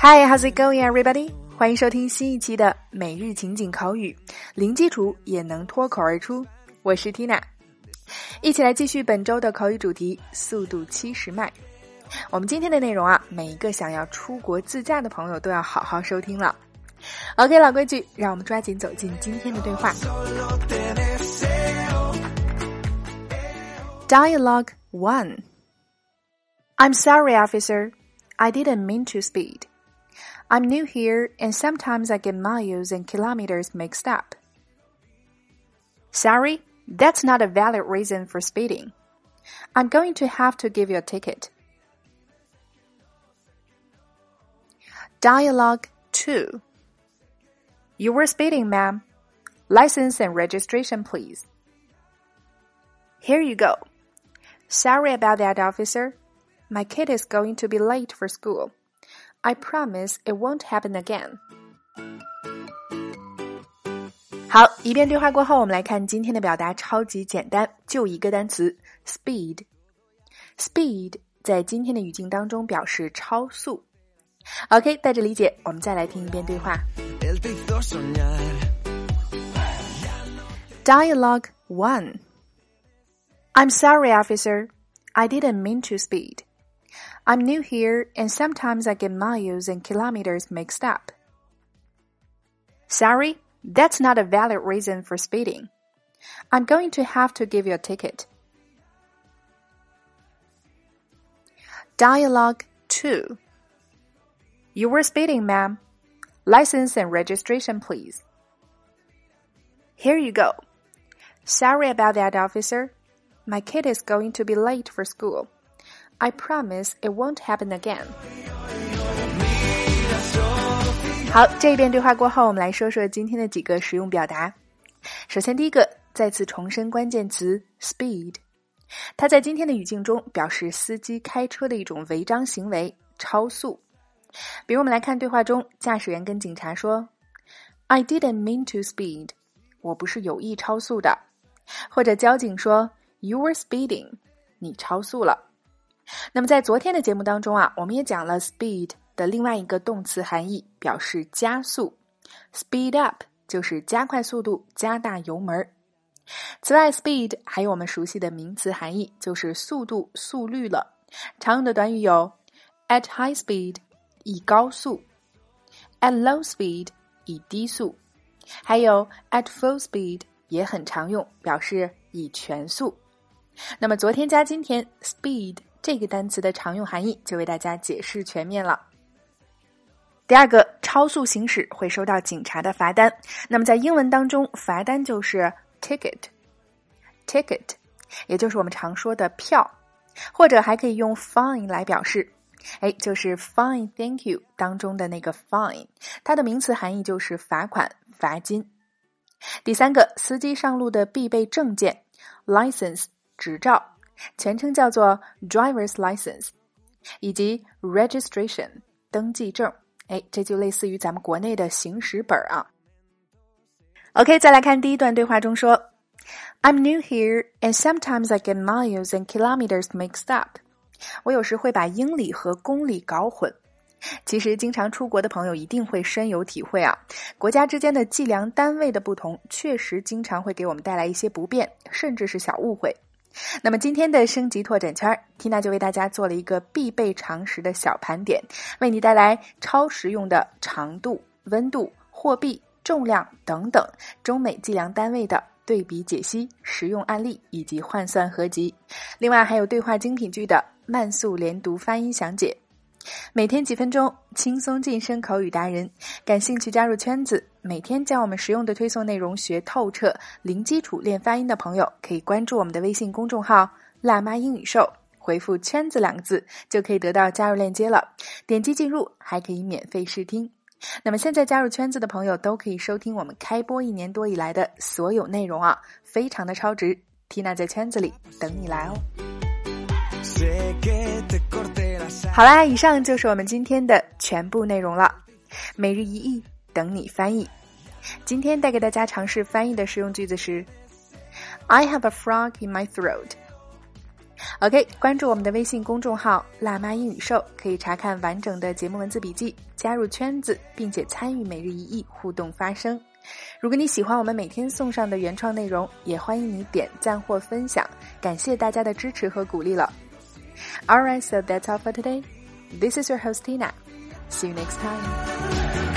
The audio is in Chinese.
Hi, how's it going, everybody? 欢迎收听新一期的每日情景口语，零基础也能脱口而出。我是 Tina，一起来继续本周的口语主题——速度七十迈。我们今天的内容啊，每一个想要出国自驾的朋友都要好好收听了。OK，老规矩，让我们抓紧走进今天的对话。Dialogue one. I'm sorry, officer. I didn't mean to speed. I'm new here and sometimes I get miles and kilometers mixed up. Sorry, that's not a valid reason for speeding. I'm going to have to give you a ticket. Dialogue 2 You were speeding, ma'am. License and registration, please. Here you go. Sorry about that, officer. My kid is going to be late for school. I promise it won't happen again. 好，一遍对话过后，我们来看今天的表达，超级简单，就一个单词 speed。speed 在今天的语境当中表示超速。OK，带着理解，我们再来听一遍对话。Dialogue one. I'm sorry, officer. I didn't mean to speed. I'm new here and sometimes I get miles and kilometers mixed up. Sorry, that's not a valid reason for speeding. I'm going to have to give you a ticket. Dialogue 2 You were speeding, ma'am. License and registration, please. Here you go. Sorry about that, officer. My kid is going to be late for school. I promise it won't happen again. 好，这一遍对话过后，我们来说说今天的几个实用表达。首先，第一个，再次重申关键词 speed，它在今天的语境中表示司机开车的一种违章行为，超速。比如，我们来看对话中，驾驶员跟警察说：“I didn't mean to speed，我不是有意超速的。”或者交警说。You were speeding，你超速了。那么在昨天的节目当中啊，我们也讲了 speed 的另外一个动词含义，表示加速。Speed up 就是加快速度、加大油门。此外，speed 还有我们熟悉的名词含义，就是速度、速率了。常用的短语有 at high speed 以高速，at low speed 以低速，还有 at full speed 也很常用，表示以全速。那么昨天加今天，speed 这个单词的常用含义就为大家解释全面了。第二个，超速行驶会收到警察的罚单。那么在英文当中，罚单就是 ticket，ticket，也就是我们常说的票，或者还可以用 fine 来表示。哎，就是 fine，thank you 当中的那个 fine，它的名词含义就是罚款、罚金。第三个，司机上路的必备证件 license。执照，全称叫做 driver's license，以及 registration 登记证。哎，这就类似于咱们国内的行驶本啊。OK，再来看第一段对话中说：“I'm new here and sometimes I get miles and kilometers mixed up。”我有时会把英里和公里搞混。其实，经常出国的朋友一定会深有体会啊。国家之间的计量单位的不同，确实经常会给我们带来一些不便，甚至是小误会。那么今天的升级拓展圈缇娜就为大家做了一个必备常识的小盘点，为你带来超实用的长度、温度、货币、重量等等中美计量单位的对比解析、实用案例以及换算合集。另外还有对话精品剧的慢速连读发音详解。每天几分钟，轻松晋升口语达人。感兴趣加入圈子，每天将我们实用的推送内容学透彻，零基础练发音的朋友，可以关注我们的微信公众号“辣妈英语秀”，回复“圈子”两个字，就可以得到加入链接了。点击进入，还可以免费试听。那么现在加入圈子的朋友，都可以收听我们开播一年多以来的所有内容啊，非常的超值。缇娜在圈子里等你来哦。好啦，以上就是我们今天的全部内容了。每日一译，等你翻译。今天带给大家尝试翻译的实用句子是：I have a frog in my throat。OK，关注我们的微信公众号“辣妈英语秀”，可以查看完整的节目文字笔记，加入圈子，并且参与每日一译互动发声。如果你喜欢我们每天送上的原创内容，也欢迎你点赞或分享，感谢大家的支持和鼓励了。Alright, so that's all for today. This is your host Tina. See you next time.